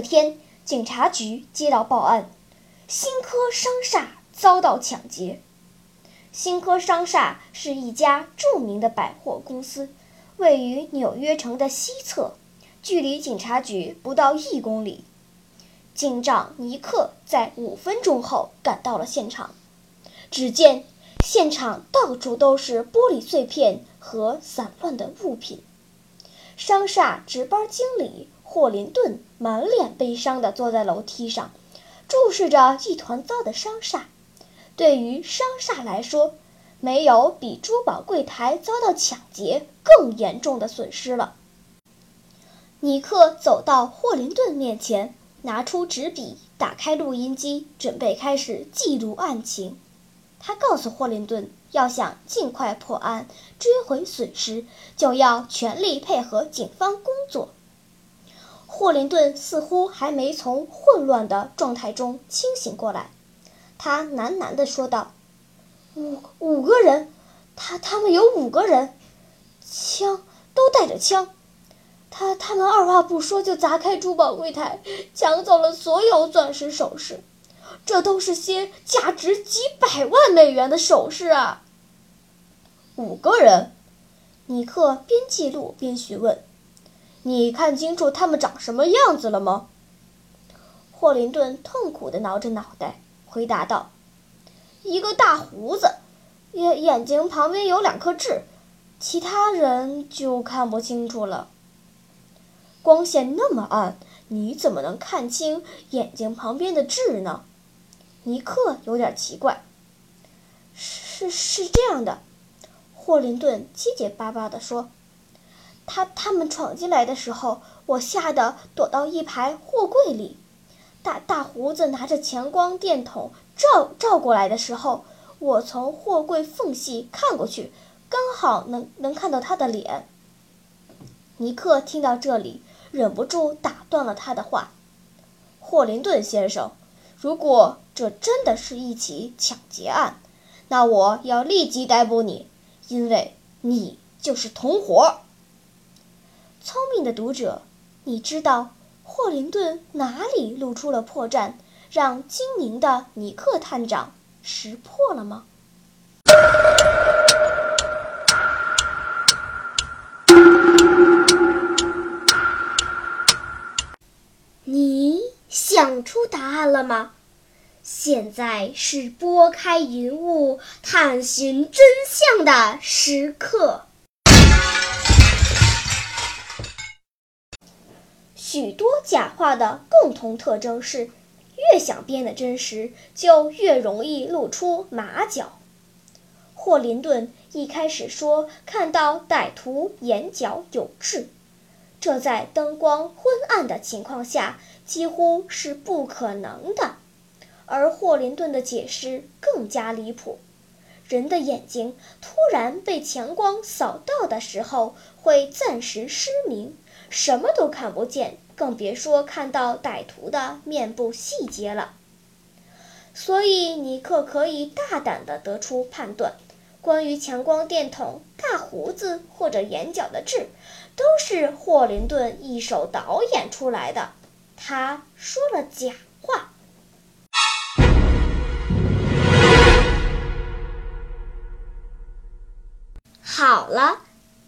天，警察局接到报案，新科商厦遭到抢劫。新科商厦是一家著名的百货公司，位于纽约城的西侧，距离警察局不到一公里。警长尼克在五分钟后赶到了现场，只见现场到处都是玻璃碎片和散乱的物品。商厦值班经理霍林顿满脸悲伤地坐在楼梯上，注视着一团糟的商厦。对于商厦来说，没有比珠宝柜台遭到抢劫更严重的损失了。尼克走到霍林顿面前，拿出纸笔，打开录音机，准备开始记录案情。他告诉霍林顿，要想尽快破案、追回损失，就要全力配合警方工作。霍林顿似乎还没从混乱的状态中清醒过来。他喃喃地说道：“五五个人，他他们有五个人，枪都带着枪。他他们二话不说就砸开珠宝柜台，抢走了所有钻石首饰。这都是些价值几百万美元的首饰啊！”五个人，尼克边记录边询问：“你看清楚他们长什么样子了吗？”霍林顿痛苦地挠着脑袋。回答道：“一个大胡子，眼眼睛旁边有两颗痣，其他人就看不清楚了。光线那么暗，你怎么能看清眼睛旁边的痣呢？”尼克有点奇怪。“是是这样的。”霍林顿结结巴巴地说，“他他们闯进来的时候，我吓得躲到一排货柜里。”大大胡子拿着强光电筒照照过来的时候，我从货柜缝隙看过去，刚好能能看到他的脸。尼克听到这里，忍不住打断了他的话：“霍林顿先生，如果这真的是一起抢劫案，那我要立即逮捕你，因为你就是同伙。”聪明的读者，你知道。霍林顿哪里露出了破绽，让精明的尼克探长识破了吗？你想出答案了吗？现在是拨开云雾探寻真相的时刻。许多假话的共同特征是，越想编得真实，就越容易露出马脚。霍林顿一开始说看到歹徒眼角有痣，这在灯光昏暗的情况下几乎是不可能的。而霍林顿的解释更加离谱：人的眼睛突然被强光扫到的时候，会暂时失明。什么都看不见，更别说看到歹徒的面部细节了。所以尼克可以大胆地得出判断：关于强光电筒、大胡子或者眼角的痣，都是霍林顿一手导演出来的。他说了假话。好了。